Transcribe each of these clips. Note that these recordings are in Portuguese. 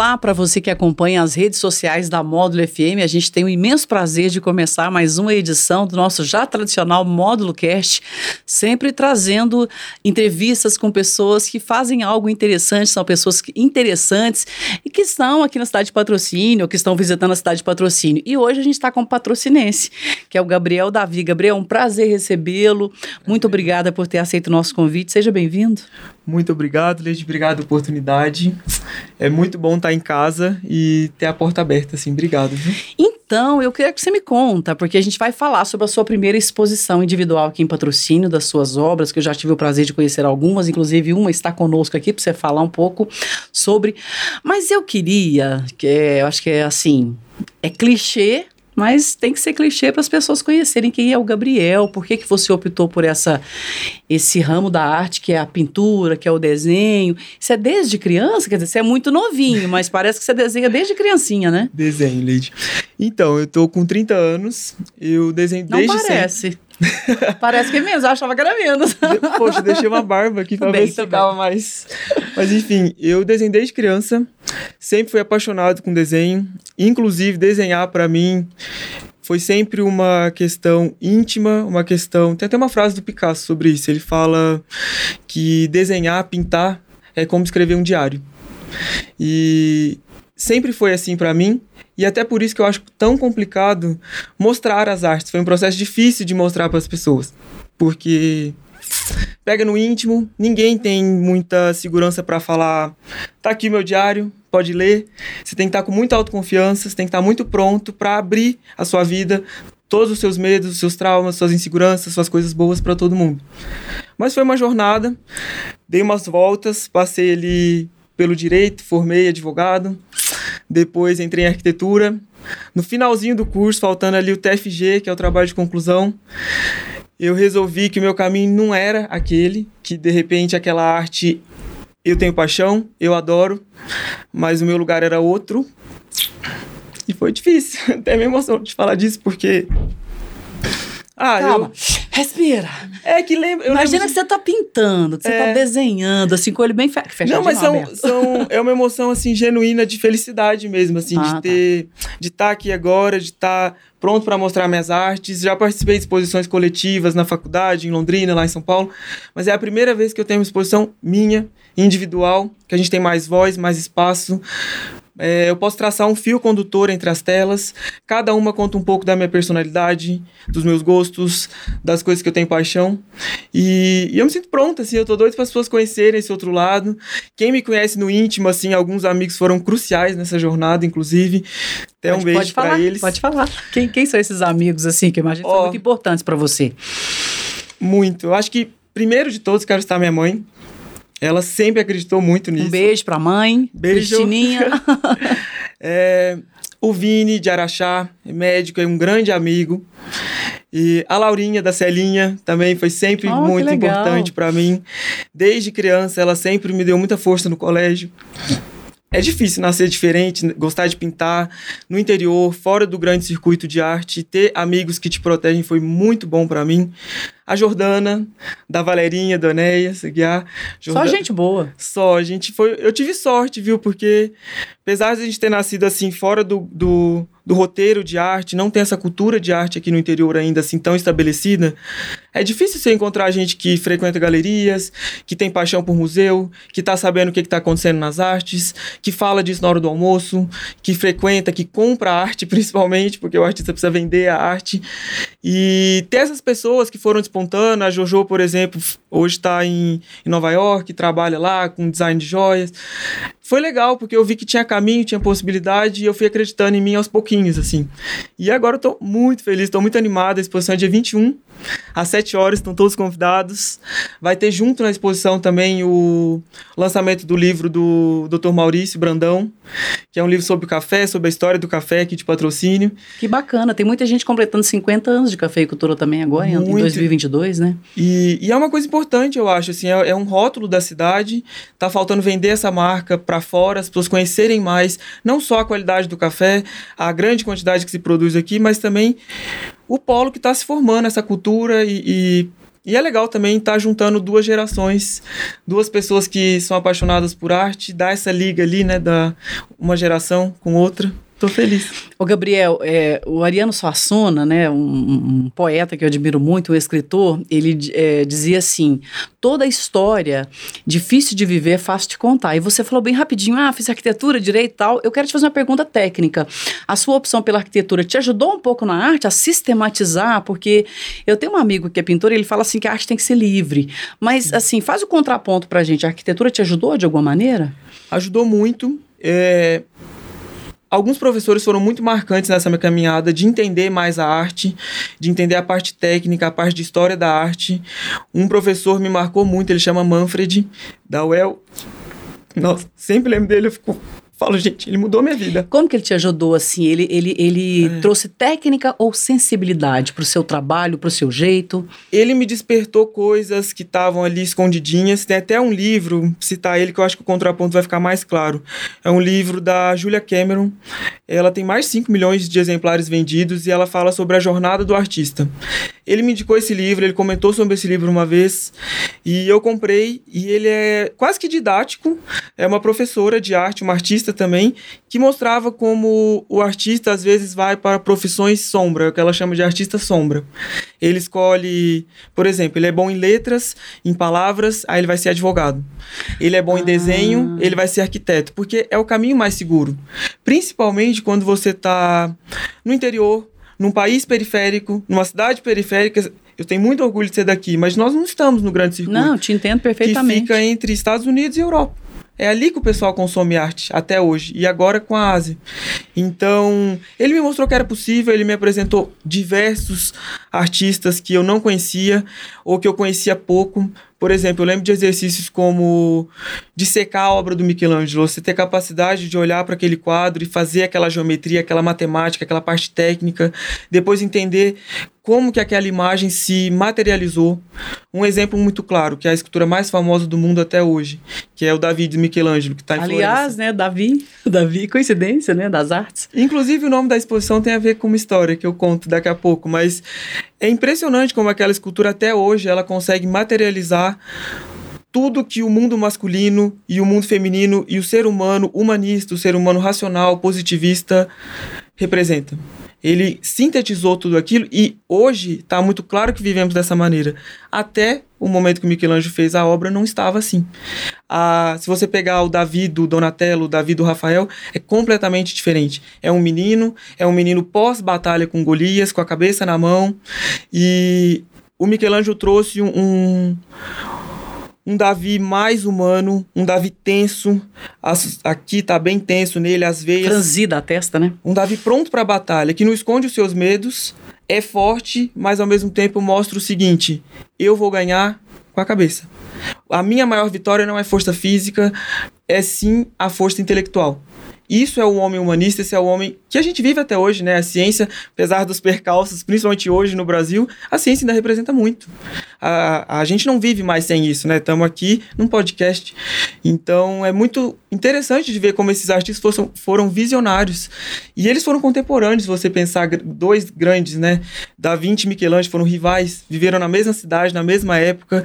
Olá para você que acompanha as redes sociais da Módulo FM. A gente tem o imenso prazer de começar mais uma edição do nosso já tradicional Módulo Cast, sempre trazendo entrevistas com pessoas que fazem algo interessante, são pessoas interessantes e que estão aqui na cidade de Patrocínio, ou que estão visitando a cidade de Patrocínio. E hoje a gente está com um patrocinense, que é o Gabriel Davi. Gabriel, é um prazer recebê-lo. Muito obrigada por ter aceito o nosso convite. Seja bem-vindo. Muito obrigado, Leide. Obrigado pela oportunidade. É muito bom estar em casa e ter a porta aberta, assim. Obrigado. Viu? Então, eu queria que você me conta, porque a gente vai falar sobre a sua primeira exposição individual aqui em patrocínio das suas obras, que eu já tive o prazer de conhecer algumas, inclusive uma está conosco aqui para você falar um pouco sobre. Mas eu queria, que é, eu acho que é assim, é clichê, mas tem que ser clichê para as pessoas conhecerem quem é o Gabriel, por que, que você optou por essa esse ramo da arte que é a pintura, que é o desenho. Isso é desde criança? Quer dizer, você é muito novinho, mas parece que você desenha desde criancinha, né? Desenho, Leide. Então, eu tô com 30 anos, eu desenho Não desde parece. sempre. Parece que é mesmo, eu achava que era menos. Poxa, deixei uma barba aqui pra Bem, ver se ficava mais. Mas enfim, eu desenho desde criança, sempre fui apaixonado com desenho, inclusive desenhar para mim foi sempre uma questão íntima, uma questão. Tem até uma frase do Picasso sobre isso. Ele fala que desenhar, pintar é como escrever um diário. E sempre foi assim para mim. E até por isso que eu acho tão complicado mostrar as artes. Foi um processo difícil de mostrar para as pessoas. Porque pega no íntimo, ninguém tem muita segurança para falar, tá aqui meu diário, pode ler. Você tem que estar com muita autoconfiança, você tem que estar muito pronto para abrir a sua vida, todos os seus medos, os seus traumas, suas inseguranças, suas coisas boas para todo mundo. Mas foi uma jornada, dei umas voltas, passei ali pelo direito, formei advogado, depois entrei em arquitetura. No finalzinho do curso, faltando ali o TFG, que é o trabalho de conclusão, eu resolvi que o meu caminho não era aquele, que de repente aquela arte eu tenho paixão, eu adoro, mas o meu lugar era outro. E foi difícil, até me emociono de falar disso, porque. Ah, Calma, eu. Respira. É que lembra. Imagina que você tá pintando, que você É. tá desenhando, assim, com o olho bem fe fechado. Não, mas são, são, é uma emoção assim genuína de felicidade mesmo, assim, Ah, de tá. ter, de estar aqui agora, de estar pronto para mostrar minhas artes. Já participei de exposições coletivas na faculdade, em Londrina, lá em São Paulo, mas é a primeira vez que eu tenho uma exposição minha, individual, que a gente tem mais voz, mais espaço. É, eu posso traçar um fio condutor entre as telas. Cada uma conta um pouco da minha personalidade, dos meus gostos, das coisas que eu tenho paixão. E, e eu me sinto pronta, assim. Eu tô doido para as pessoas conhecerem esse outro lado. Quem me conhece no íntimo, assim, alguns amigos foram cruciais nessa jornada, inclusive. Até um pode, beijo pode para eles. Pode falar. Quem, quem são esses amigos, assim, que eu imagino que são muito importantes para você? Muito. Eu acho que, primeiro de todos, quero estar minha mãe. Ela sempre acreditou muito nisso. Um beijo pra mãe, Beijo. Cristininha. É, o Vini de Araxá, médico, é um grande amigo. E a Laurinha da Celinha também foi sempre Oh, muito importante para mim. Desde criança, ela sempre me deu muita força no colégio. É difícil nascer diferente, gostar de pintar no interior, fora do grande circuito de arte, ter amigos que te protegem foi muito bom para mim. A Jordana, da Valerinha, da Enéas, Guiar. Só gente boa. Só, a gente foi. Eu tive sorte, viu? Porque, apesar de a gente ter nascido assim, fora do, do, do roteiro de arte, não tem essa cultura de arte aqui no interior ainda assim tão estabelecida, é difícil você encontrar gente que frequenta galerias, que tem paixão por museu, que tá sabendo o que, que tá acontecendo nas artes, que fala disso na hora do almoço, que frequenta, que compra arte, principalmente, porque o artista precisa vender a arte. E ter essas pessoas que foram a Jojo, por exemplo, hoje está em, em Nova York, trabalha lá com design de joias. Foi legal, porque eu vi que tinha caminho, tinha possibilidade, e eu fui acreditando em mim aos pouquinhos, assim. E agora eu tô muito feliz, tô muito animado. A exposição é dia 21, às 7 horas, estão todos convidados. Vai ter junto na exposição também o lançamento do livro do Dr. Maurício Brandão, que é um livro sobre o café, sobre a história do café aqui de patrocínio. Que bacana. Tem muita gente completando 50 anos de cafeicultura também agora, em- em Muito. 2022, né? E, e é uma coisa importante, eu acho, assim, é, é um rótulo da cidade, tá faltando vender essa marca para fora, as pessoas conhecerem mais, não só a qualidade do café, a grande quantidade que se produz aqui, mas também o polo que está se formando, essa cultura e, e E é legal também estar tá juntando duas gerações, duas pessoas que são apaixonadas por arte, dar essa liga ali, né, da uma geração com outra. Tô feliz. O Gabriel, é, o Ariano Suassuna, né, um, um, poeta que eu admiro muito, um escritor, ele é, dizia assim: toda história difícil de viver é fácil de contar. E você falou bem rapidinho, ah, fiz arquitetura, direito e tal. Eu quero te fazer uma pergunta técnica. A sua opção pela arquitetura te ajudou um pouco na arte a sistematizar? Porque eu tenho um amigo que é pintor e ele fala assim que a arte tem que ser livre. Mas, assim, faz o contraponto pra gente. A arquitetura te ajudou de alguma maneira? Ajudou muito. É, alguns professores foram muito marcantes nessa minha caminhada de entender mais a arte, de entender a parte técnica, a parte de história da arte. Um professor me marcou muito, ele chama Manfred, da UEL. Nossa, sempre lembro dele, eu fico falo, gente, ele mudou minha vida. Como que ele te ajudou assim? Ele, ele, ele é. trouxe técnica ou sensibilidade para o seu trabalho, para o seu jeito? Ele me despertou coisas que estavam ali escondidinhas. Tem até um livro, citar ele, que eu acho que o contraponto vai ficar mais claro. É um livro da Julia Cameron. Ela tem mais de 5 milhões de exemplares vendidos e ela fala sobre a jornada do artista. Ele me indicou esse livro, ele comentou sobre esse livro uma vez e eu comprei. E ele é quase que didático. É uma professora de arte, uma artista artista também, que mostrava como o artista às vezes vai para profissões sombra, o que ela chama de artista sombra. Ele escolhe, por exemplo, ele é bom em letras, em palavras, aí ele vai ser advogado. Ele é bom ah. em desenho, ele vai ser arquiteto, porque é o caminho mais seguro. Principalmente quando você está no interior, num país periférico, numa cidade periférica, eu tenho muito orgulho de ser daqui, mas nós não estamos no grande circuito. Não, te entendo perfeitamente. Que fica entre Estados Unidos e Europa. É ali que o pessoal consome arte até hoje e agora com a Ásia. Então, ele me mostrou que era possível, ele me apresentou diversos artistas que eu não conhecia ou que eu conhecia pouco. Por exemplo, eu lembro de exercícios como de secar a obra do Michelangelo, você ter capacidade de olhar para aquele quadro e fazer aquela geometria, aquela matemática, aquela parte técnica, depois entender como que aquela imagem se materializou. Um exemplo muito claro, que é a escultura mais famosa do mundo até hoje, que é o Davi de Michelangelo, que está em Aliás, Florença. né, Davi, Davi, coincidência, né, das artes. Inclusive, o nome da exposição tem a ver com uma história que eu conto daqui a pouco, mas é impressionante como aquela escultura até hoje ela consegue materializar tudo que o mundo masculino e o mundo feminino e o ser humano humanista, o ser humano racional, positivista representam. Ele sintetizou tudo aquilo e hoje está muito claro que vivemos dessa maneira. Até o momento que Michelangelo fez a obra não estava assim. Ah, se você pegar o Davi do Donatello, o Davi do Rafael, é completamente diferente. É um menino, é um menino pós-batalha com Golias, com a cabeça na mão. E o Michelangelo trouxe um um Davi mais humano, um Davi tenso. As, aqui tá bem tenso nele, as veias. Franzida a testa, né? Um Davi pronto para a batalha, que não esconde os seus medos, é forte, mas ao mesmo tempo mostra o seguinte: eu vou ganhar com a cabeça. A minha maior vitória não é força física, é sim a força intelectual. Isso é o homem humanista, esse é o homem que a gente vive até hoje, né? A ciência, apesar dos percalços, principalmente hoje no Brasil, a ciência ainda representa muito. A, a gente não vive mais sem isso, né? Estamos aqui num podcast. Então é muito interessante de ver como esses artistas foram, foram visionários. E eles foram contemporâneos, você pensar, dois grandes, né? Da Vinci e Michelangelo foram rivais, viveram na mesma cidade, na mesma época.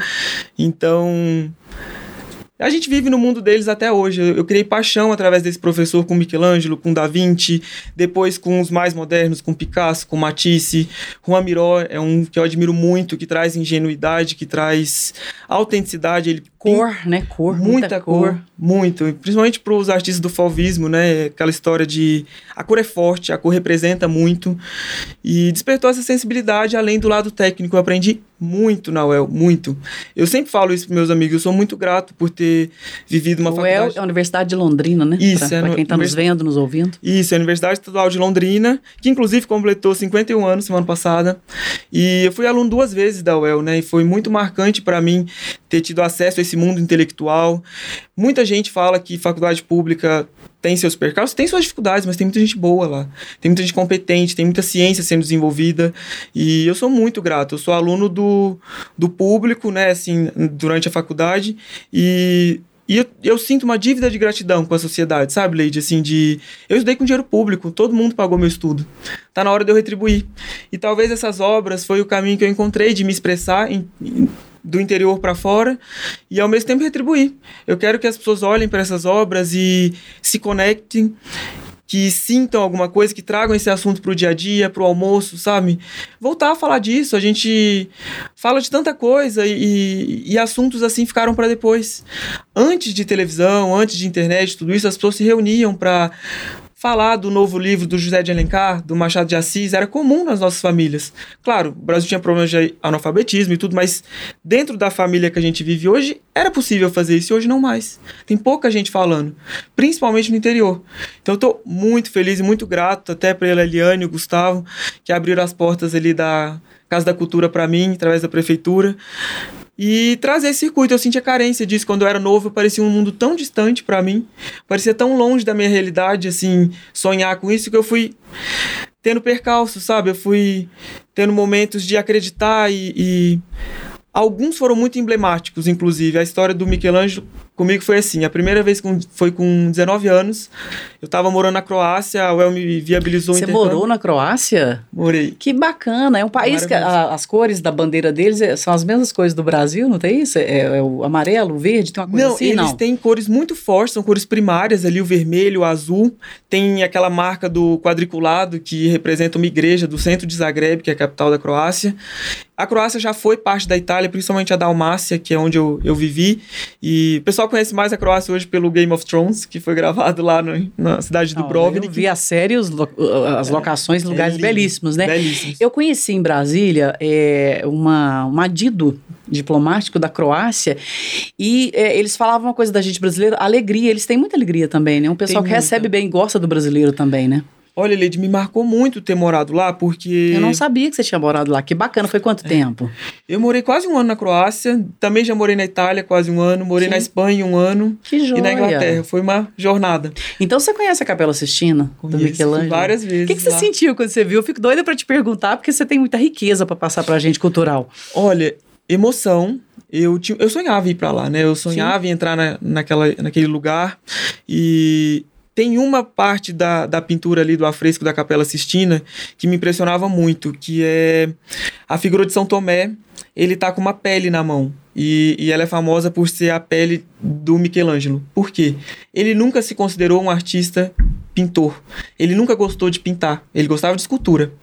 Então a gente vive no mundo deles até hoje. Eu, eu criei paixão através desse professor com Michelangelo, com Da Vinci, depois com os mais modernos, com Picasso, com Matisse. Juan Miró é um que eu admiro muito, que traz ingenuidade, que traz autenticidade. Ele cor, né? Cor, muita, muita cor, cor, muito. Principalmente para os artistas do fauvismo, né? Aquela história de a cor é forte, a cor representa muito e despertou essa sensibilidade além do lado técnico. Eu aprendi muito na UEL, muito. Eu sempre falo isso para meus amigos, eu sou muito grato por ter vivido uma UEL faculdade... é a Universidade de Londrina, né? Isso, pra, é Para quem está nos vendo, nos ouvindo. Isso, é a Universidade Estadual de Londrina, que inclusive completou 51 anos semana passada. E eu fui aluno duas vezes da UEL, né? E foi muito marcante para mim ter tido acesso a esse mundo intelectual. Muita gente fala que faculdade pública tem seus percalços, tem suas dificuldades, mas tem muita gente boa lá. Tem muita gente competente, tem muita ciência sendo desenvolvida. E eu sou muito grato. Eu sou aluno do, do público, né, assim, durante a faculdade. E e eu, eu, sinto uma dívida de gratidão com a sociedade, sabe, Leide? Assim, de. Eu estudei com dinheiro público, todo mundo pagou meu estudo. Tá na hora de eu retribuir. E talvez essas obras foi o caminho que eu encontrei de me expressar em, em do interior para fora e ao mesmo tempo retribuir. Eu quero que as pessoas olhem para essas obras e se conectem que sintam alguma coisa, que tragam esse assunto para o dia a dia, para o almoço, sabe? Voltar a falar disso. A gente fala de tanta coisa e, e assuntos assim ficaram para depois. Antes de televisão, antes de internet, tudo isso, as pessoas se reuniam para falar do novo livro do José de Alencar, do Machado de Assis, era comum nas nossas famílias. Claro, o Brasil tinha problemas de analfabetismo e tudo, mas dentro da família que a gente vive hoje, era possível fazer isso e hoje não mais. Tem pouca gente falando, principalmente no interior. Então eu estou muito feliz e muito grato até para Eliane e o Gustavo, que abriram as portas ali da Casa da Cultura para mim, através da prefeitura e trazer esse circuito. Eu sentia carência disso quando eu era novo, parecia um mundo tão distante para mim, parecia tão longe da minha realidade, assim, sonhar com isso que eu fui tendo percalço, sabe? Eu fui tendo momentos de acreditar e, e alguns foram muito emblemáticos, inclusive a história do Michelangelo Comigo foi assim, a primeira vez com, foi com 19 anos, eu tava morando na Croácia, a UEL me viabilizou Você morou na Croácia? Morei. Que bacana, é um país que a, as cores da bandeira deles é, são as mesmas cores do Brasil, não tem isso? É, é o amarelo, o verde, tem uma coisa não, assim? Eles não, eles têm cores muito fortes, são cores primárias ali, o vermelho, o azul, tem aquela marca do quadriculado que representa uma igreja do centro de Zagreb, que é a capital da Croácia. A Croácia já foi parte da Itália, principalmente a Dalmácia, que é onde eu, eu vivi, e o pessoal pessoal conhece mais a Croácia hoje pelo Game of Thrones, que foi gravado lá no, na cidade do Dubrovnik. Eu vi a série, os, as locações, é, lugares é belíssimos, né? Belíssimos. Eu conheci em Brasília é, uma, um adido diplomático da Croácia e é, eles falavam uma coisa da gente brasileira, alegria. Eles têm muita alegria também, né? Um pessoal Tem que muita. recebe bem, gosta do brasileiro também, né? Olha, Leide, me marcou muito ter morado lá, porque. Eu não sabia que você tinha morado lá. Que bacana. Foi quanto é. tempo? Eu morei quase um ano na Croácia. Também já morei na Itália quase um ano. Morei Sim. na Espanha um ano. Que joia. E na Inglaterra. Foi uma jornada. Então você conhece a Capela Sistina? Conheço, do Michelangelo? várias vezes. O que, que você sentiu quando você viu? Eu fico doida para te perguntar, porque você tem muita riqueza para passar pra gente cultural. Olha, emoção. Eu, tinha, eu sonhava ir para lá, né? Eu sonhava Sim. em entrar na, naquela, naquele lugar. E tem uma parte da, da pintura ali do afresco da Capela Sistina que me impressionava muito, que é a figura de São Tomé. Ele tá com uma pele na mão. E, e ela é famosa por ser a pele do Michelangelo. Por quê? Ele nunca se considerou um artista pintor. Ele nunca gostou de pintar, ele gostava de escultura.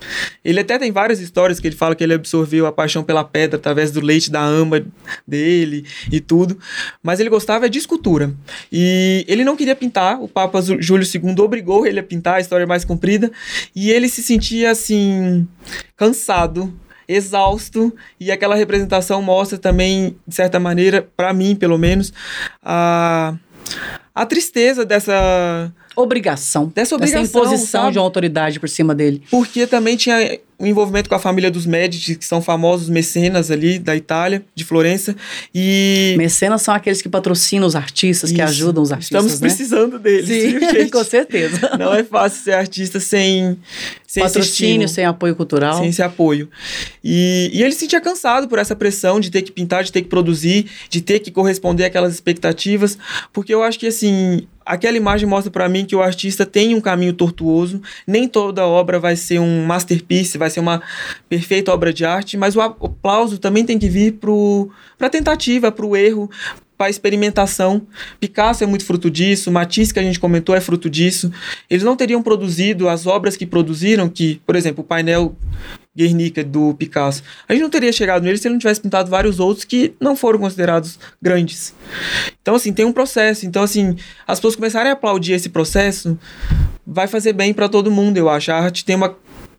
Ele até tem várias histórias que ele fala que ele absorveu a paixão pela pedra através do leite da ama dele e tudo, mas ele gostava de escultura. E ele não queria pintar, o Papa Júlio II obrigou ele a pintar, a história é mais comprida, e ele se sentia assim cansado exausto e aquela representação mostra também de certa maneira para mim pelo menos a a tristeza dessa obrigação. Dessa obrigação. Dessa imposição sabe? de uma autoridade por cima dele. Porque também tinha o envolvimento com a família dos Medici, que são famosos mecenas ali da Itália, de Florença. E. Mecenas são aqueles que patrocinam os artistas, Isso. que ajudam os artistas. Estamos né? precisando deles. Sim, viu, com certeza. Não é fácil ser artista sem. sem Patrocínio, sem apoio cultural. Sem esse apoio. E, e ele se sentia cansado por essa pressão de ter que pintar, de ter que produzir, de ter que corresponder àquelas expectativas. Porque eu acho que, assim, aquela imagem mostra para mim que o artista tem um caminho tortuoso, nem toda obra vai ser um masterpiece, vai ser uma perfeita obra de arte, mas o aplauso também tem que vir para a tentativa, para o erro, para a experimentação. Picasso é muito fruto disso, Matisse, que a gente comentou, é fruto disso. Eles não teriam produzido as obras que produziram, que, por exemplo, o painel Guernica do Picasso. A gente não teria chegado nele se ele não tivesse pintado vários outros que não foram considerados grandes. Então, assim, tem um processo. Então, assim, as pessoas começarem a aplaudir esse processo, vai fazer bem para todo mundo, eu acho. A arte tem uma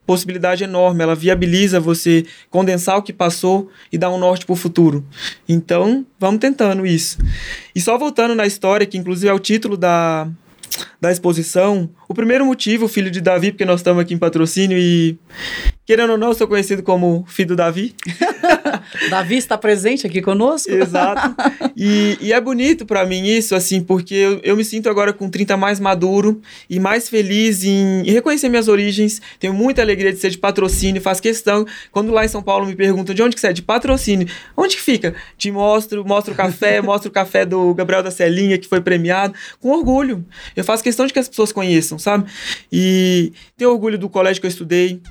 possibilidade enorme, ela viabiliza você condensar o que passou e dar um norte para o futuro. Então, vamos tentando isso. E só voltando na história, que inclusive é o título da, da exposição, o primeiro motivo, filho de Davi, porque nós estamos aqui em patrocínio e, querendo ou não, eu sou conhecido como filho do Davi. Davi está presente aqui conosco. Exato. E, e é bonito para mim isso, assim, porque eu, eu, me sinto agora com 30 mais maduro e mais feliz em, em, reconhecer minhas origens. Tenho muita alegria de ser de patrocínio, faço questão. Quando lá em São Paulo me perguntam de onde que você é, de patrocínio, onde que fica? Te mostro, mostro o café, mostro o café do Gabriel da Celinha, que foi premiado, com orgulho. Eu faço questão de que as pessoas conheçam, sabe? E tenho orgulho do colégio que eu estudei.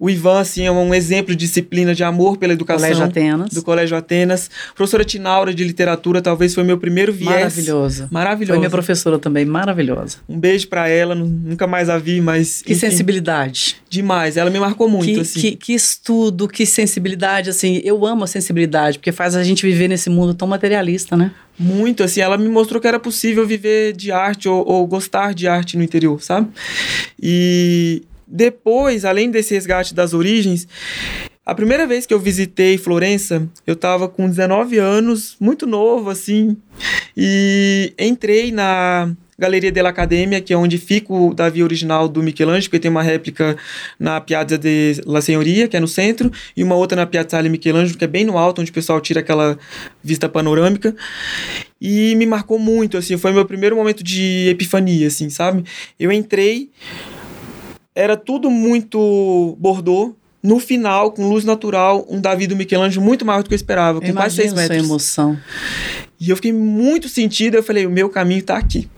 O Ivan, assim, é um exemplo de disciplina de amor pela educação. Colégio Atenas. Do Colégio Atenas. Professora Tinaura de literatura, talvez foi meu primeiro viés. Maravilhosa. Maravilhosa. Foi minha professora também, maravilhosa. Um beijo para ela, nunca mais a vi, mas. Que enfim, sensibilidade. Demais, ela me marcou muito, que, assim. Que, que estudo, que sensibilidade, assim. Eu amo a sensibilidade, porque faz a gente viver nesse mundo tão materialista, né? Muito, assim, ela me mostrou que era possível viver de arte ou, ou gostar de arte no interior, sabe? E depois, além desse resgate das origens, a primeira vez que eu visitei Florença, eu estava com 19 anos, muito novo assim, e entrei na Galeria della Accademia, que é onde fica o Davi original do Michelangelo, porque tem uma réplica na Piazza de La Senhoria, que é no centro, e uma outra na Piazzale Michelangelo, que é bem no alto, onde o pessoal tira aquela vista panorâmica. E me marcou muito, assim, foi meu primeiro momento de epifania, assim, sabe? Eu entrei era tudo muito bordô. No final, com luz natural, um Davi do Michelangelo muito maior do que eu esperava, com quase seis metros. Sua emoção. E eu fiquei muito sentido, eu falei, o meu caminho tá aqui.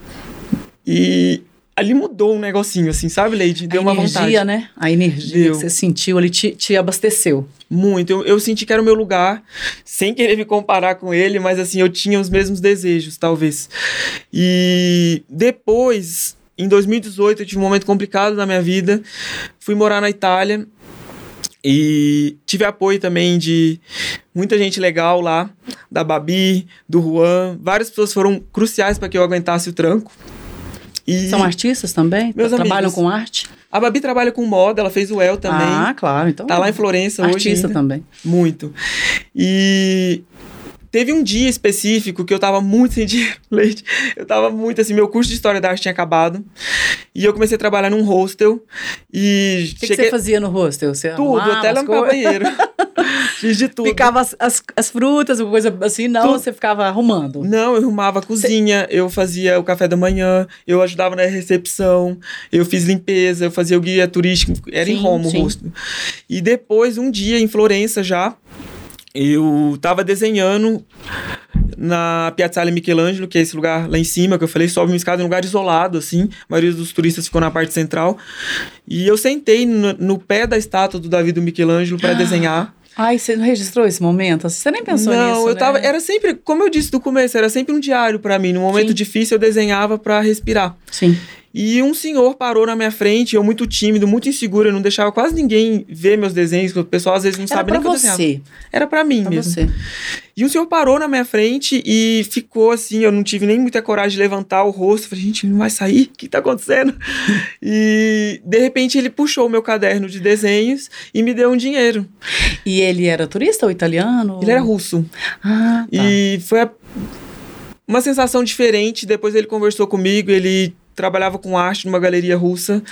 E ali mudou um negocinho, assim, sabe, Leide? Deu a uma energia, vontade. né? A energia Deu. que você sentiu ali te, te abasteceu. Muito. Eu, eu, senti que era o meu lugar, sem querer me comparar com ele, mas assim, eu tinha os mesmos desejos, talvez. E depois em 2018 eu tive um momento complicado na minha vida. Fui morar na Itália e tive apoio também de muita gente legal lá, da Babi, do Juan. Várias pessoas foram cruciais para que eu aguentasse o tranco. E São artistas também? Meus Trabalham amigos. com arte? A Babi trabalha com moda, ela fez o El também. Ah, claro. Então, tá lá em Florença artista hoje. Artista também. Muito. E Teve um dia específico que eu tava muito sem dinheiro, leite. Eu tava muito assim, meu curso de História da Arte tinha acabado. E eu comecei a trabalhar num hostel. E. O que, cheguei... que você fazia no hostel? Você tudo, até limpar banheiro. Fiz de tudo. Picava as, as, as frutas, coisa assim, não, tudo. você ficava arrumando? Não, eu arrumava a cozinha, eu fazia o café da manhã, eu ajudava na recepção, eu fiz limpeza, eu fazia o guia turístico, era sim, em Roma o hostel. E depois, um dia em Florença já, eu tava desenhando na Piazzale Michelangelo, que é esse lugar lá em cima, que eu falei, sobe uma escada, um lugar isolado, assim. A maioria dos turistas ficou na parte central. E eu sentei no, no pé da estátua do Davi do Michelangelo para desenhar. Ai, você não registrou esse momento? Você nem pensou não, nisso, Não, eu né? tava... Era sempre, como eu disse do começo, era sempre um diário para mim. No momento Sim. difícil, eu desenhava para respirar. Sim. E um senhor parou na minha frente, eu muito tímido, muito inseguro, eu não deixava quase ninguém ver meus desenhos, o pessoal às vezes não Era sabe nem pra que você. eu desenhava. Era para mim pra mesmo. Você. E o senhor parou na minha frente e ficou assim, eu não tive nem muita coragem de levantar o rosto. Falei, gente, não vai sair? O que tá acontecendo? e de repente ele puxou o meu caderno de desenhos e me deu um dinheiro. E ele era turista ou italiano? Ele era russo. Ah, tá. E foi a... uma sensação diferente. Depois ele conversou comigo, ele trabalhava com arte numa galeria russa.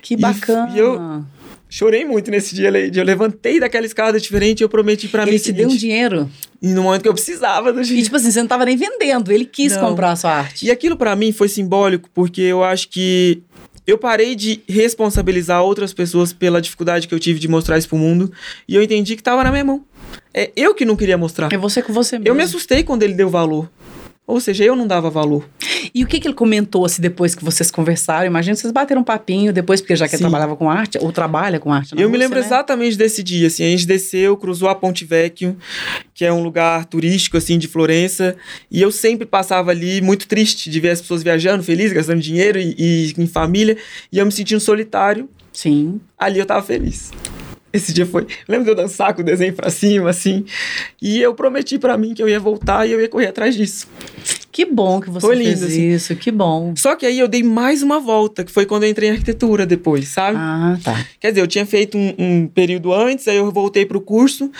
Que bacana. E, e eu chorei muito nesse dia, Leide. Eu levantei daquela escada diferente e eu prometi para mim. Ele te deu um dinheiro? E no momento que eu precisava do dinheiro. E tipo assim, você não tava nem vendendo, ele quis não. comprar a sua arte. E aquilo para mim foi simbólico, porque eu acho que eu parei de responsabilizar outras pessoas pela dificuldade que eu tive de mostrar isso pro mundo. E eu entendi que tava na minha mão. É eu que não queria mostrar. É você com você mesmo. Eu me assustei quando ele deu valor. Ou seja, eu não dava valor. E o que, que ele comentou assim, depois que vocês conversaram? Imagina vocês bateram um papinho depois, porque já que ele trabalhava com arte, ou trabalha com arte. eu Rússia, me lembro né? exatamente desse dia. Assim, a gente desceu, cruzou a Ponte Vecchio, que é um lugar turístico assim de Florença, e eu sempre passava ali muito triste de ver as pessoas viajando, felizes, gastando dinheiro e, e em família, e eu me sentindo solitário. Sim. Ali eu tava feliz. Esse dia foi. Lembro de eu dançar com o desenho pra cima, assim. E eu prometi para mim que eu ia voltar e eu ia correr atrás disso. Que bom que você Foi lindo, fez assim. isso, que bom. Só que aí eu dei mais uma volta, que foi quando eu entrei em arquitetura depois, sabe? Ah, tá. Quer dizer, eu tinha feito um, um período antes, aí eu voltei pro curso,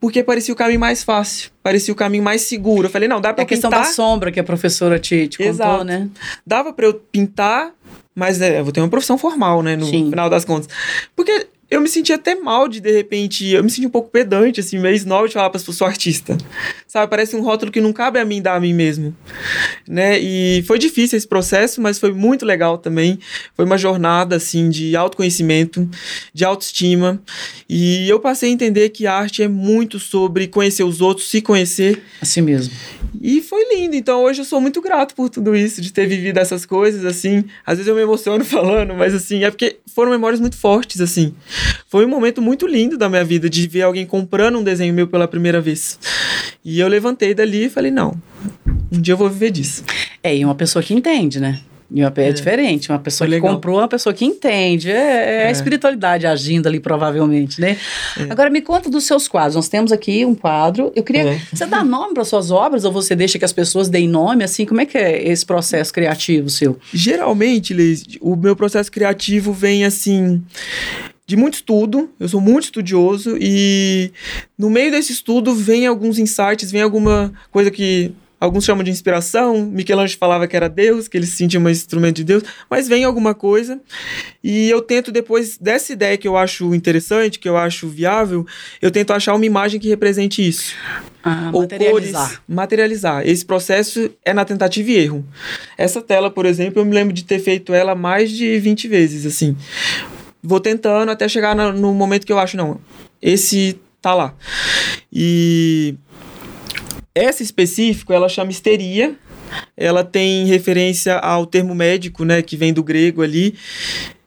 porque parecia o caminho mais fácil, parecia o caminho mais seguro. Eu falei, não, dá pra É a questão pintar. da sombra que a professora te, te contou, Exato. né? Dava pra eu pintar, mas é, eu vou ter uma profissão formal, né, no Sim. final das contas. Porque eu me senti até mal de, de repente, eu me senti um pouco pedante, assim, meio snob de falar para as pessoas, sou artista. Sabe, parece um rótulo que não cabe a mim dar a mim mesmo, né? E foi difícil esse processo, mas foi muito legal também. Foi uma jornada, assim, de autoconhecimento, de autoestima. E eu passei a entender que a arte é muito sobre conhecer os outros, se conhecer. Assim mesmo. E foi lindo. Então hoje eu sou muito grato por tudo isso, de ter vivido essas coisas, assim. Às vezes eu me emociono falando, mas assim, é porque foram memórias muito fortes, assim. Foi um momento muito lindo da minha vida de ver alguém comprando um desenho meu pela primeira vez. E eu levantei dali e falei, não, um dia eu vou viver disso. É, e uma pessoa que entende, né? E uma, é, é, diferente, uma pessoa que comprou, uma pessoa que entende. É, é, é, a espiritualidade agindo ali, provavelmente, né? É. Agora, me conta dos seus quadros. Nós temos aqui um quadro. Eu queria. É. Você dá nome para suas obras ou você deixa que as pessoas deem nome? Assim, como é que é esse processo criativo seu? Geralmente, Liz, o meu processo criativo vem assim de muito estudo, eu sou muito estudioso e no meio desse estudo vem alguns insights, vem alguma coisa que Alguns chamam de inspiração. Michelangelo falava que era Deus, que ele se sentia um instrumento de Deus, mas vem alguma coisa. E eu tento, depois dessa ideia que eu acho interessante, que eu acho viável, eu tento achar uma imagem que represente isso. Ah, Ou materializar. Cores, materializar. Esse processo é na tentativa e erro. Essa tela, por exemplo, eu me lembro de ter feito ela mais de 20 vezes, assim. Vou tentando até chegar no, no momento que eu acho, não, esse tá lá. E essa específico, ela chama histeria. Ela tem referência ao termo médico, né, que vem do grego ali.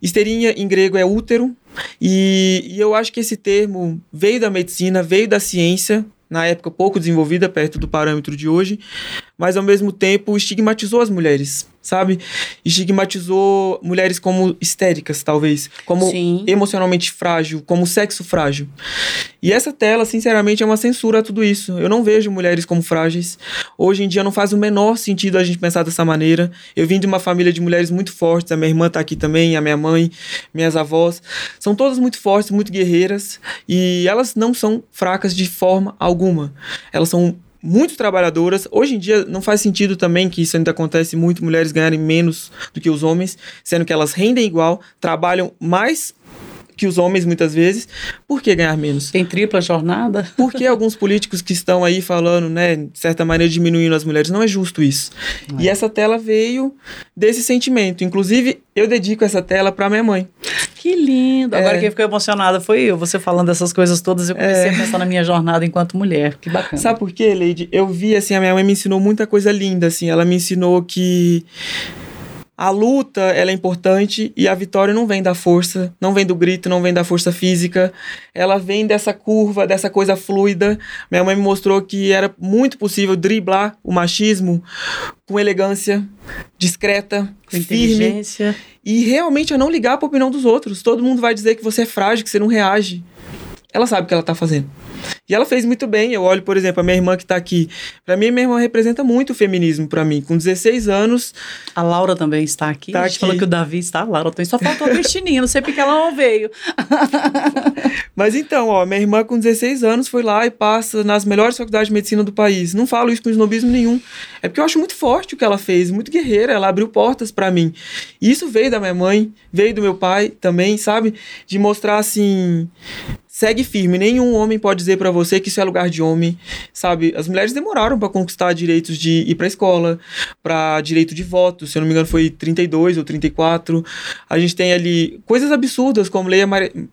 Histeria em grego é útero. E, e eu acho que esse termo veio da medicina, veio da ciência, na época pouco desenvolvida perto do parâmetro de hoje, mas ao mesmo tempo estigmatizou as mulheres, sabe? Estigmatizou mulheres como histéricas, talvez, como Sim. emocionalmente frágil, como sexo frágil. E essa tela, sinceramente, é uma censura a tudo isso. Eu não vejo mulheres como frágeis. Hoje em dia não faz o menor sentido a gente pensar dessa maneira. Eu vim de uma família de mulheres muito fortes, a minha irmã tá aqui também, a minha mãe, minhas avós. São todas muito fortes, muito guerreiras, e elas não são fracas de forma alguma. Elas são muito trabalhadoras. Hoje em dia não faz sentido também que isso ainda acontece muito mulheres ganharem menos do que os homens, sendo que elas rendem igual, trabalham mais que os homens muitas vezes. Por que ganhar menos? Tem tripla jornada? Porque alguns políticos que estão aí falando, né, de certa maneira diminuindo as mulheres, não é justo isso. É. E essa tela veio desse sentimento. Inclusive, eu dedico essa tela para minha mãe. Que lindo! Agora é. quem ficou emocionada foi eu. Você falando dessas coisas todas, eu comecei é. a pensar na minha jornada enquanto mulher. Que bacana. Sabe por quê, Leide? Eu vi, assim, a minha mãe me ensinou muita coisa linda, assim. Ela me ensinou que a luta ela é importante e a vitória não vem da força, não vem do grito, não vem da força física, ela vem dessa curva, dessa coisa fluida. Minha mãe me mostrou que era muito possível driblar o machismo com elegância, discreta, com firme e realmente a não ligar para a opinião dos outros. Todo mundo vai dizer que você é frágil, que você não reage. Ela sabe o que ela está fazendo. E ela fez muito bem. Eu olho, por exemplo, a minha irmã que está aqui. Para mim, minha irmã representa muito o feminismo para mim. Com 16 anos. A Laura também está aqui. Tá a gente aqui. falou que o Davi está. A Laura também. Só faltou a Cristininha. não sei porque ela não veio. Mas então, ó, minha irmã com 16 anos foi lá e passa nas melhores faculdades de medicina do país. Não falo isso com snobismo nenhum. É porque eu acho muito forte o que ela fez, muito guerreira. Ela abriu portas para mim. E isso veio da minha mãe, veio do meu pai também, sabe? De mostrar assim segue firme. Nenhum homem pode dizer para você que isso é lugar de homem, sabe? As mulheres demoraram para conquistar direitos de ir para escola, para direito de voto. Se eu não me engano, foi 32 ou 34. A gente tem ali coisas absurdas, como Lei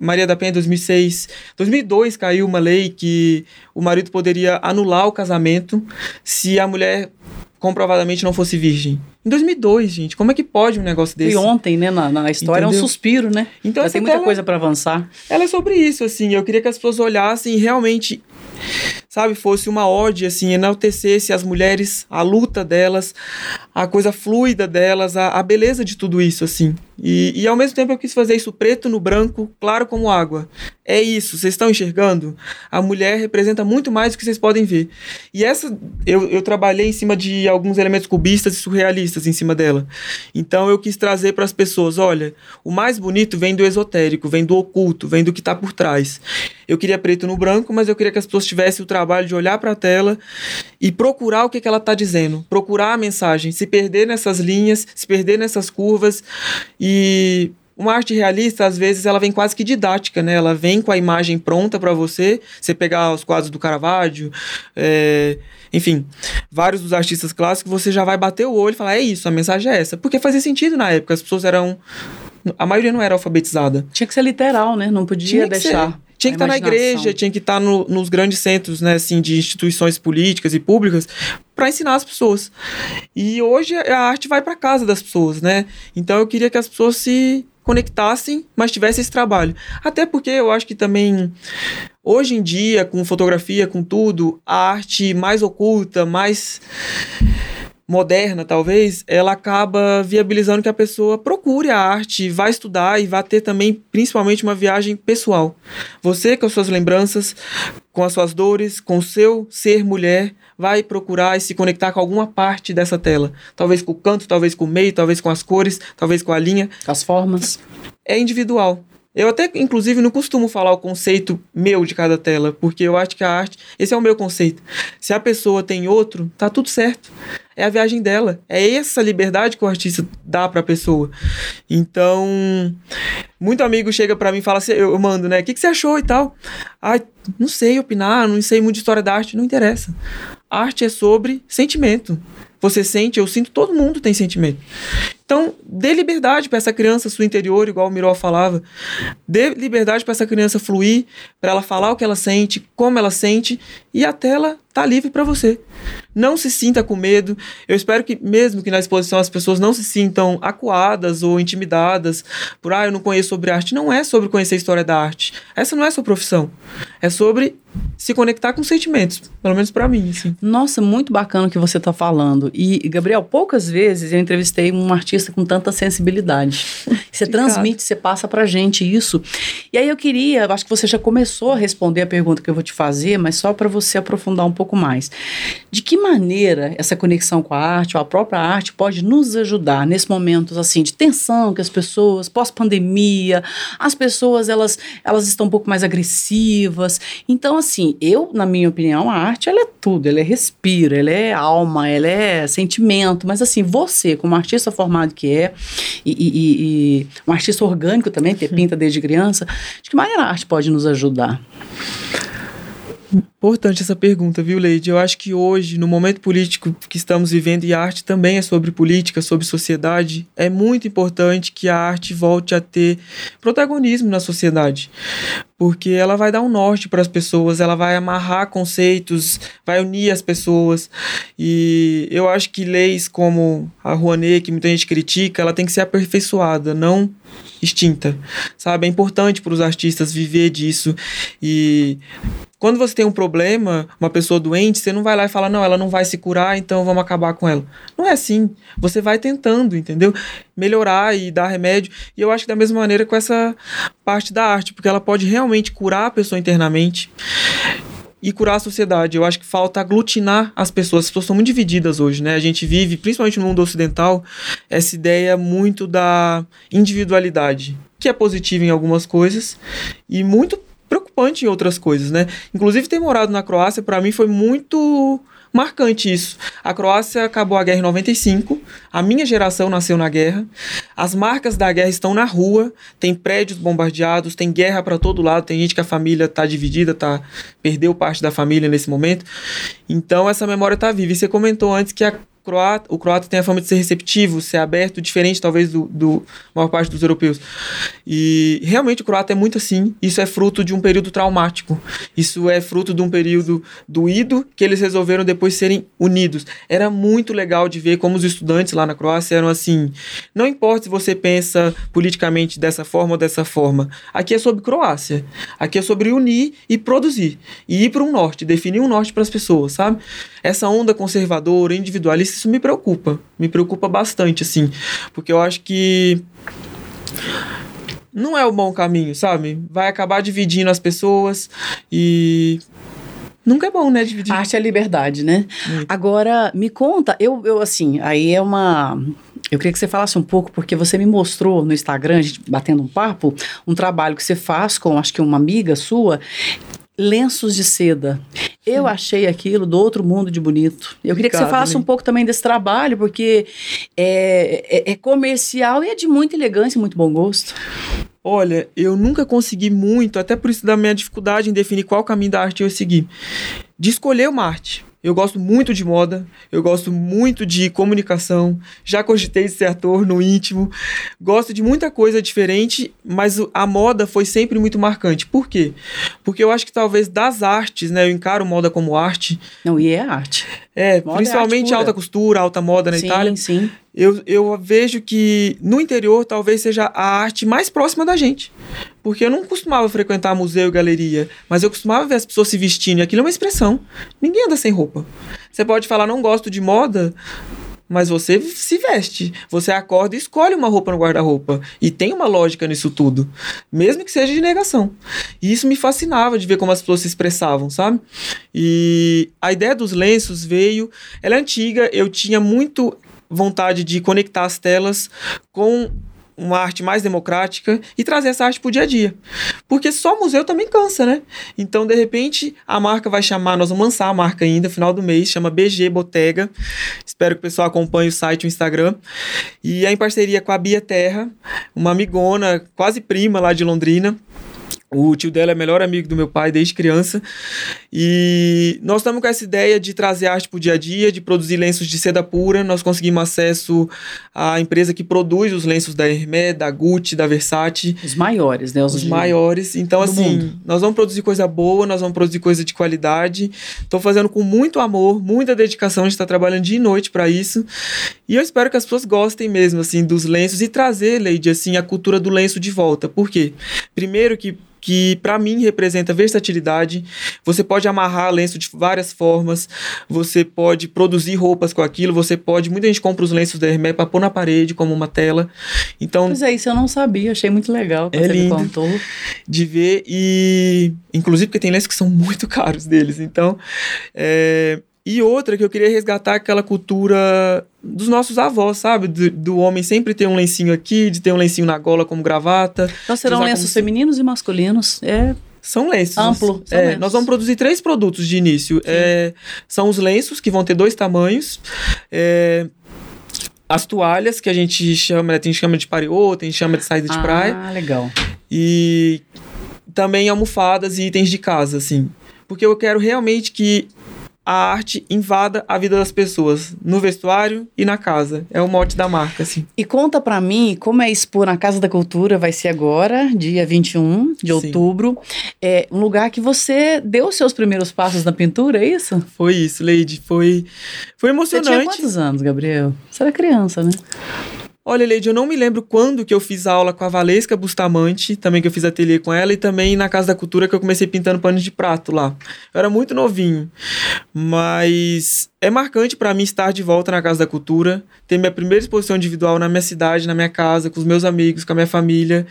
Maria da Penha 2006. 2002 caiu uma lei que o marido poderia anular o casamento se a mulher comprovadamente não fosse virgem. Em 2002, gente, como é que pode um negócio desse? E ontem, né, na, na história Entendeu? é um suspiro, né? Então, Já tem muita coisa para avançar. Ela é sobre isso, assim. Eu queria que as pessoas olhassem e realmente sabe, fosse uma ode, assim, enaltecesse as mulheres, a luta delas, a coisa fluida delas, a, a beleza de tudo isso, assim. E, e ao mesmo tempo eu quis fazer isso preto no branco, claro como água. É isso, vocês estão enxergando? A mulher representa muito mais do que vocês podem ver. E essa, eu, eu trabalhei em cima de alguns elementos cubistas e surrealistas em cima dela. Então eu quis trazer para as pessoas: olha, o mais bonito vem do esotérico, vem do oculto, vem do que está por trás. Eu queria preto no branco, mas eu queria que as pessoas tivessem o trabalho de olhar para a tela e procurar o que, que ela está dizendo, procurar a mensagem, se perder nessas linhas, se perder nessas curvas e uma arte realista, às vezes, ela vem quase que didática, né? Ela vem com a imagem pronta para você. Você pegar os quadros do Caravaggio, é, enfim, vários dos artistas clássicos, você já vai bater o olho e falar, é isso, a mensagem é essa. Porque fazia sentido na época, as pessoas eram... A maioria não era alfabetizada. Tinha que ser literal, né? Não podia deixar... Ser tinha que estar tá na igreja, tinha que estar tá no, nos grandes centros, né, assim, de instituições políticas e públicas para ensinar as pessoas. E hoje a arte vai para casa das pessoas, né? Então eu queria que as pessoas se conectassem, mas tivessem esse trabalho. Até porque eu acho que também hoje em dia, com fotografia, com tudo, a arte mais oculta, mais moderna, talvez, ela acaba viabilizando que a pessoa procure a arte, vá estudar e vá ter também, principalmente, uma viagem pessoal. Você, com as suas lembranças, com as suas dores, com o seu ser mulher, vai procurar e se conectar com alguma parte dessa tela. Talvez com o canto, talvez com o meio, talvez com as cores, talvez com a linha. As formas. É individual. Eu até, inclusive, não costumo falar o conceito meu de cada tela, porque eu acho que a arte, esse é o meu conceito. Se a pessoa tem outro, tá tudo certo. É a viagem dela. É essa liberdade que o artista dá para a pessoa. Então, muito amigo chega para mim e fala assim, eu, mando, né? O que, que você achou e tal? Ah, não sei opinar, não sei muito de história da arte, não interessa. Arte é sobre sentimento. Você sente, eu sinto, todo mundo tem sentimento. Então, dê liberdade para essa criança sua interior, igual o Miró falava. Dê liberdade para essa criança fluir, para ela falar o que ela sente, como ela sente, e a tela tá livre para você. Não se sinta com medo. Eu espero que, mesmo que na exposição as pessoas não se sintam acuadas ou intimidadas por, ah, eu não conheço sobre arte. Não é sobre conhecer a história da arte. Essa não é a sua profissão. É sobre se conectar com sentimentos, pelo menos para mim, assim. Nossa, muito bacana o que você tá falando. E, Gabriel, poucas vezes eu entrevistei um artista com tanta sensibilidade. Você transmite, você passa pra gente isso. E aí eu queria, acho que você já começou a responder a pergunta que eu vou te fazer, mas só para você aprofundar um pouco mais. De que maneira essa conexão com a arte, ou a própria arte, pode nos ajudar nesses momentos assim de tensão que as pessoas, pós-pandemia, as pessoas elas, elas estão um pouco mais agressivas. Então, assim, eu, na minha opinião, a arte ela é tudo, ela é respiro, ela é alma, ela é sentimento. Mas assim, você, como artista formado que é, e, e, e um artista orgânico também, que pinta desde criança, de que maneira a arte pode nos ajudar? Importante essa pergunta, viu, Leide? Eu acho que hoje, no momento político que estamos vivendo, e a arte também é sobre política, sobre sociedade, é muito importante que a arte volte a ter protagonismo na sociedade. Porque ela vai dar um norte para as pessoas, ela vai amarrar conceitos, vai unir as pessoas. E eu acho que leis como a Rouanet, que muita gente critica, ela tem que ser aperfeiçoada, não extinta. Sabe? É importante para os artistas viver disso. E quando você tem um problema, uma pessoa doente, você não vai lá e fala, não, ela não vai se curar, então vamos acabar com ela. Não é assim. Você vai tentando, entendeu? Melhorar e dar remédio. E eu acho que da mesma maneira com essa parte da arte, porque ela pode realmente curar a pessoa internamente e curar a sociedade. Eu acho que falta aglutinar as pessoas. As pessoas são muito divididas hoje, né? A gente vive, principalmente no mundo ocidental, essa ideia muito da individualidade, que é positiva em algumas coisas e muito preocupante em outras coisas, né? Inclusive ter morado na Croácia para mim foi muito marcante isso. A Croácia acabou a guerra em 95, a minha geração nasceu na guerra, as marcas da guerra estão na rua, tem prédios bombardeados, tem guerra para todo lado, tem gente que a família está dividida, tá perdeu parte da família nesse momento. Então essa memória está viva. E você comentou antes que a croata, o croata tem a fama de ser receptivo, ser aberto, diferente talvez do, do maior parte dos europeus. E realmente o croata é muito assim. Isso é fruto de um período traumático. Isso é fruto de um período doído que eles resolveram depois serem unidos. Era muito legal de ver como os estudantes lá na Croácia eram assim. Não importa se você pensa politicamente dessa forma ou dessa forma. Aqui é sobre Croácia. Aqui é sobre unir e produzir e ir para um norte, definir um norte para as pessoas, sabe? Essa onda conservadora, individualista isso me preocupa. Me preocupa bastante, assim. Porque eu acho que não é o bom caminho, sabe? Vai acabar dividindo as pessoas e. Nunca é bom, né, dividir. arte é liberdade, né? Agora, me conta, eu, eu, assim, aí é uma. Eu queria que você falasse um pouco, porque você me mostrou no Instagram, a gente batendo um papo, um trabalho que você faz com, acho que uma amiga sua, lenços de seda. Eu achei aquilo do outro mundo de bonito. Eu queria que você falasse um pouco também desse trabalho, porque é, é, é comercial e é de muita elegância e muito bom gosto. Olha, eu nunca consegui muito, até por isso da minha dificuldade em definir qual caminho da arte eu seguir, de escolher uma arte. Eu gosto muito de moda, eu gosto muito de comunicação, já cogitei de ser ator no íntimo, gosto de muita coisa diferente, mas a moda foi sempre muito marcante. Por quê? Porque eu acho que talvez das artes, né, eu encaro moda como arte. Não, e é arte. É, moda principalmente é alta costura, alta moda na sim, Itália. Sim, sim. Eu, eu vejo que no interior talvez seja a arte mais próxima da gente. Porque eu não costumava frequentar museu e galeria, mas eu costumava ver as pessoas se vestindo, e aquilo é uma expressão. Ninguém anda sem roupa. Você pode falar, não gosto de moda, mas você se veste. Você acorda e escolhe uma roupa no guarda-roupa. E tem uma lógica nisso tudo, mesmo que seja de negação. E isso me fascinava de ver como as pessoas se expressavam, sabe? E a ideia dos lenços veio. Ela é antiga, eu tinha muito vontade de conectar as telas com uma arte mais democrática e trazer essa arte para o dia a dia. Porque só museu também cansa, né? Então, de repente, a marca vai chamar, nós vamos lançar a marca ainda, final do mês, chama BG Botega. Espero que o pessoal acompanhe o site o Instagram. E é em parceria com a Bia Terra, uma amigona, quase prima lá de Londrina. O tio dela é melhor amigo do meu pai desde criança. E nós estamos com essa ideia de trazer arte para o dia a dia, de produzir lenços de seda pura. Nós conseguimos acesso à empresa que produz os lenços da Hermé, da Gucci, da Versace. Os maiores, né? Os, os maiores. Então, assim, mundo. nós vamos produzir coisa boa, nós vamos produzir coisa de qualidade. Estou fazendo com muito amor, muita dedicação. A gente está trabalhando dia e noite para isso. E eu espero que as pessoas gostem mesmo, assim, dos lenços e trazer, Leide, assim, a cultura do lenço de volta. Por quê? Primeiro que que para mim representa versatilidade. Você pode amarrar lenço de várias formas, você pode produzir roupas com aquilo, você pode. Muita gente compra os lenços da Hermès para pôr na parede como uma tela. Então, pois é, isso eu não sabia, achei muito legal quando é você lindo me contou. De ver e inclusive porque tem lenços que são muito caros deles. Então, é, e outra que eu queria resgatar aquela cultura dos nossos avós, sabe? Do, do, homem sempre ter um lencinho aqui, de ter um lencinho na gola como gravata. Então serão lenços como... femininos e masculinos. É. São lenços. Amplo. São é, lenços. Nós vamos produzir três produtos de início. É, são os lenços, que vão ter dois tamanhos. É, as toalhas, que a gente chama, né, tem chama de pariô, tem chama de saída de ah, praia. Ah, legal. E também almofadas e itens de casa, assim. Porque eu quero realmente que a arte invada a vida das pessoas, no vestuário e na casa. É o mote da marca, assim. E conta para mim como é expor na Casa da Cultura, vai ser agora, dia 21 de Sim. outubro. É um lugar que você deu os seus primeiros passos na pintura, é isso? Foi isso, Lady. Foi, foi emocionante. Você tinha quantos anos, Gabriel? Você era criança, né? Olha, Leide, eu não me lembro quando que eu fiz aula com a Valesca Bustamante, também que eu fiz ateliê com ela, e também na Casa da Cultura que eu comecei pintando panos de prato lá. Eu era muito novinho, mas é marcante para mim estar de volta na Casa da Cultura, ter minha primeira exposição individual na minha cidade, na minha casa, com os meus amigos, com a minha família,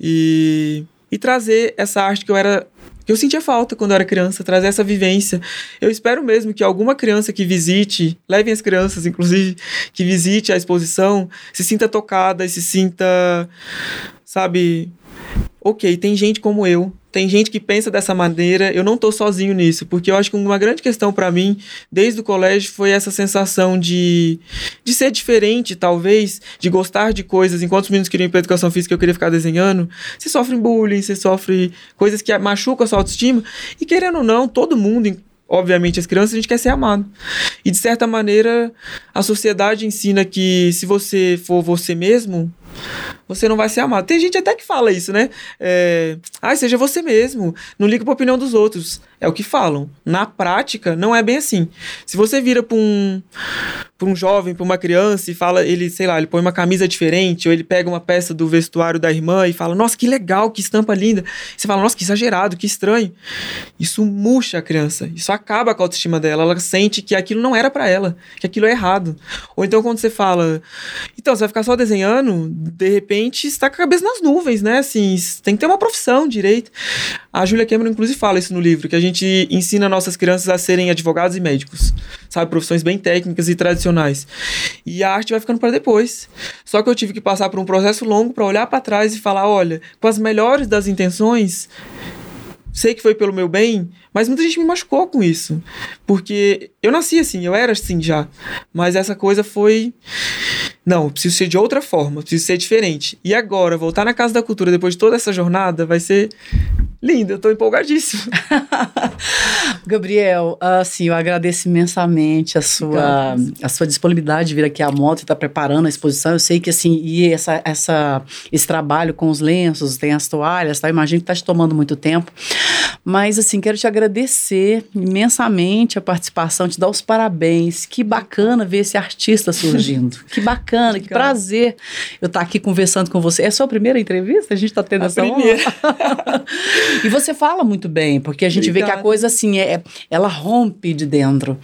e, e trazer essa arte que eu era que eu sentia falta quando eu era criança, trazer essa vivência. Eu espero mesmo que alguma criança que visite, levem as crianças, inclusive, que visite a exposição, se sinta tocada e se sinta, sabe, ok, tem gente como eu, tem gente que pensa dessa maneira, eu não estou sozinho nisso, porque eu acho que uma grande questão para mim, desde o colégio, foi essa sensação de, de ser diferente, talvez, de gostar de coisas. Enquanto os meninos queriam ir para educação física, eu queria ficar desenhando. Você sofre bullying, você sofre coisas que machucam a sua autoestima, e querendo ou não, todo mundo, obviamente, as crianças, a gente quer ser amado. E de certa maneira, a sociedade ensina que se você for você mesmo, você não vai ser amado. Tem gente até que fala isso, né? É, ah, seja você mesmo, não liga para a opinião dos outros. É o que falam. Na prática, não é bem assim. Se você vira para um, pra um jovem, para uma criança e fala, ele, sei lá, ele põe uma camisa diferente, ou ele pega uma peça do vestuário da irmã e fala, nossa, que legal, que estampa linda. Você fala, nossa, que exagerado, que estranho. Isso murcha a criança. Isso acaba com a autoestima dela. Ela sente que aquilo não era para ela, que aquilo é errado. Ou então quando você fala, então, você vai ficar só desenhando, de repente está com a cabeça nas nuvens, né? Assim, tem que ter uma profissão direito. A Julia Cameron, inclusive, fala isso no livro, que a gente ensina nossas crianças a serem advogados e médicos, sabe? Profissões bem técnicas e tradicionais. E a arte vai ficando para depois. Só que eu tive que passar por um processo longo para olhar para trás e falar: olha, com as melhores das intenções sei que foi pelo meu bem, mas muita gente me machucou com isso. Porque eu nasci assim, eu era assim já. Mas essa coisa foi. Não, preciso ser de outra forma, preciso ser diferente. E agora, voltar na Casa da Cultura depois de toda essa jornada vai ser lindo, eu tô empolgadíssimo. Gabriel, assim, eu agradeço imensamente a sua, a sua disponibilidade de vir aqui à moto e estar tá preparando a exposição. Eu sei que, assim, e essa, essa, esse trabalho com os lenços, tem as toalhas, tá? Eu imagino que está te tomando muito tempo. Mas, assim, quero te agradecer imensamente a participação, te dar os parabéns. Que bacana ver esse artista surgindo. que bacana, que prazer eu estar tá aqui conversando com você. É a sua primeira entrevista? A gente está tendo a essa primeira. e você fala muito bem, porque a gente Obrigada. vê que a coisa, assim, é, ela rompe de dentro.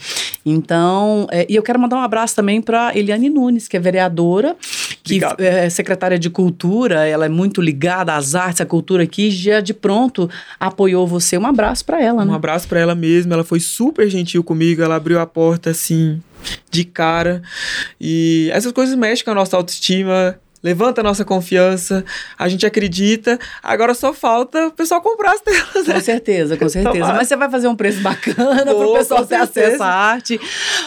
Então, é, e eu quero mandar um abraço também para Eliane Nunes, que é vereadora, que Obrigado. é secretária de Cultura, ela é muito ligada às artes, à cultura aqui, já de pronto apoiou você. Um abraço para ela, um né? Um abraço para ela mesma, ela foi super gentil comigo, ela abriu a porta assim de cara. E essas coisas mexem com a nossa autoestima levanta a nossa confiança, a gente acredita. Agora só falta o pessoal comprar as telas. Né? Com certeza, com certeza. Mas você vai fazer um preço bacana para o pessoal ter acesso à arte.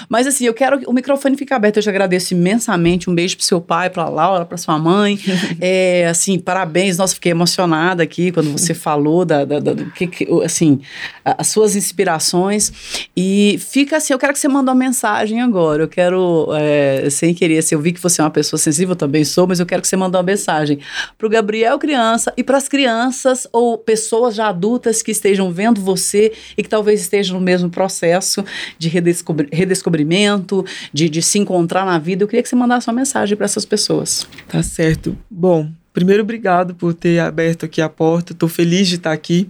Mas assim, eu quero o microfone fica aberto. Eu te agradeço imensamente. Um beijo pro seu pai, pra Laura, pra sua mãe. é, assim, parabéns. Nossa, fiquei emocionada aqui quando você falou da, da, da do que, assim, as suas inspirações. E fica assim, eu quero que você mande uma mensagem agora. Eu quero, é, sem querer, assim, eu vi que você é uma pessoa sensível, também sou, mas eu eu quero que você mande uma mensagem para o Gabriel criança e para as crianças ou pessoas já adultas que estejam vendo você e que talvez estejam no mesmo processo de redescobri redescobrimento, de, de se encontrar na vida. Eu queria que você mandasse uma mensagem para essas pessoas. Tá certo. Bom, primeiro, obrigado por ter aberto aqui a porta. Estou feliz de estar aqui.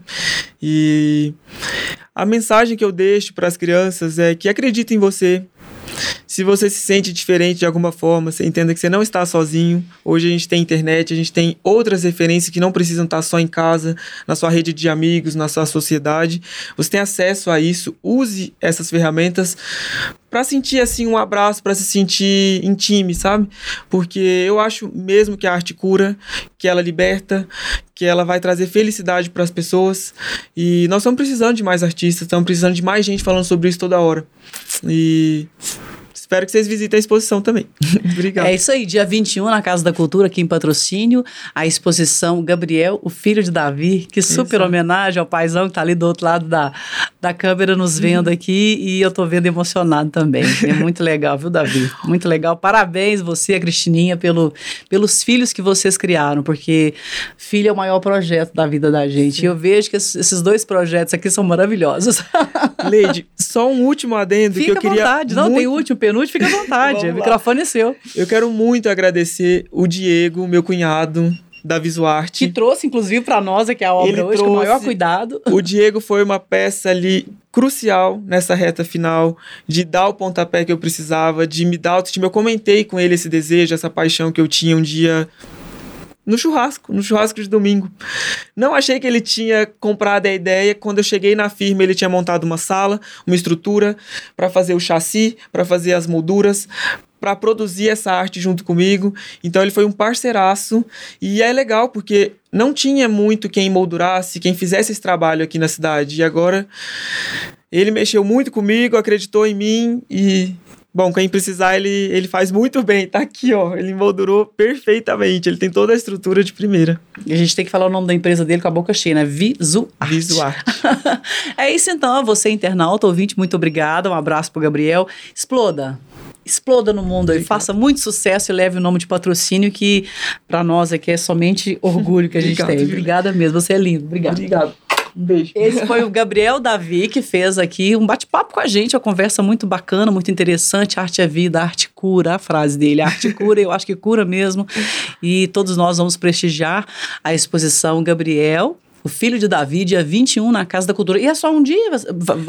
E a mensagem que eu deixo para as crianças é que acreditem em você, se você se sente diferente de alguma forma, você entenda que você não está sozinho. Hoje a gente tem internet, a gente tem outras referências que não precisam estar só em casa, na sua rede de amigos, na sua sociedade. Você tem acesso a isso. Use essas ferramentas para sentir assim um abraço, para se sentir intime, sabe? Porque eu acho mesmo que a arte cura, que ela liberta, que ela vai trazer felicidade para as pessoas. E nós estamos precisando de mais artistas, estamos precisando de mais gente falando sobre isso toda hora. E Espero que vocês visitem a exposição também. Obrigado. É isso aí, dia 21 na Casa da Cultura, aqui em patrocínio, a exposição Gabriel, o filho de Davi, que super Exato. homenagem ao paizão que está ali do outro lado da, da câmera nos vendo aqui e eu tô vendo emocionado também. É muito legal, viu, Davi? Muito legal. Parabéns você, a Cristininha, pelo, pelos filhos que vocês criaram, porque filho é o maior projeto da vida da gente. Sim. E eu vejo que esses dois projetos aqui são maravilhosos. Leide, só um último adendo Fica que eu queria. Vontade. Não, muito... tem último, penúltimo, fica à vontade. o microfone é seu. Eu quero muito agradecer o Diego, meu cunhado, da Visuarte. Que trouxe, inclusive, para nós aqui a obra Ele hoje, com o maior cuidado. O Diego foi uma peça ali crucial nessa reta final, de dar o pontapé que eu precisava, de me dar autoestima. Eu comentei com ele esse desejo, essa paixão que eu tinha um dia no churrasco, no churrasco de domingo. Não achei que ele tinha comprado a ideia. Quando eu cheguei na firma, ele tinha montado uma sala, uma estrutura para fazer o chassi, para fazer as molduras, para produzir essa arte junto comigo. Então ele foi um parceiraço e é legal porque não tinha muito quem moldurasse, quem fizesse esse trabalho aqui na cidade. E agora ele mexeu muito comigo, acreditou em mim e Bom, quem precisar, ele, ele faz muito bem. Tá aqui, ó. Ele moldurou perfeitamente. Ele tem toda a estrutura de primeira. E a gente tem que falar o nome da empresa dele com a boca cheia, né? Visuart. Visuart. é isso então. Você, internauta, ouvinte, muito obrigada. Um abraço pro Gabriel. Exploda exploda no mundo e faça muito sucesso e leve o nome de patrocínio que para nós aqui é somente orgulho que a gente Obrigado, tem. Obrigada mesmo, você é lindo. Obrigado. Obrigado. Beijo. Esse foi o Gabriel Davi que fez aqui um bate-papo com a gente, uma conversa muito bacana, muito interessante. Arte é vida, arte cura, a frase dele. Arte cura, eu acho que cura mesmo. E todos nós vamos prestigiar a exposição Gabriel o filho de Davi, dia 21, na Casa da Cultura. E é só um dia,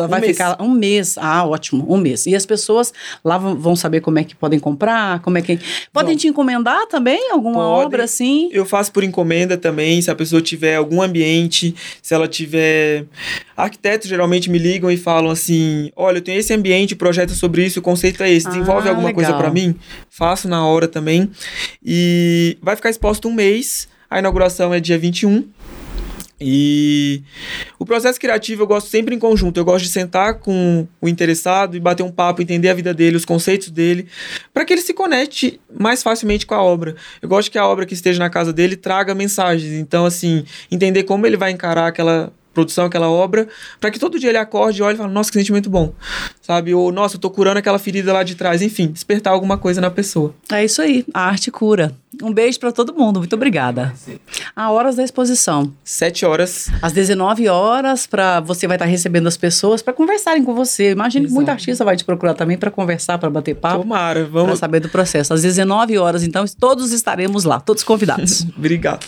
vai um ficar um mês. Ah, ótimo, um mês. E as pessoas lá vão saber como é que podem comprar, como é que. Podem Bom, te encomendar também alguma obra assim? Eu faço por encomenda também, se a pessoa tiver algum ambiente, se ela tiver. Arquitetos geralmente me ligam e falam assim: olha, eu tenho esse ambiente, projeto sobre isso, o conceito é esse, desenvolve ah, alguma legal. coisa para mim? Faço na hora também. E vai ficar exposto um mês. A inauguração é dia 21 E o processo criativo eu gosto sempre em conjunto. Eu gosto de sentar com o interessado e bater um papo, entender a vida dele, os conceitos dele, para que ele se conecte mais facilmente com a obra. Eu gosto que a obra que esteja na casa dele traga mensagens. Então, assim, entender como ele vai encarar aquela produção, aquela obra, para que todo dia ele acorde e olhe e fale, nossa, que sentimento bom, sabe? Ou, nossa, eu tô curando aquela ferida lá de trás, enfim, despertar alguma coisa na pessoa. É isso aí, a arte cura. Um beijo para todo mundo, muito obrigada. A horas da exposição. Sete horas. Às 19 horas, para você vai estar tá recebendo as pessoas para conversarem com você. Imagine que muita artista vai te procurar também para conversar, para bater papo. Tomara, vamos. Para saber do processo. Às 19 horas, então, todos estaremos lá, todos convidados. Obrigado.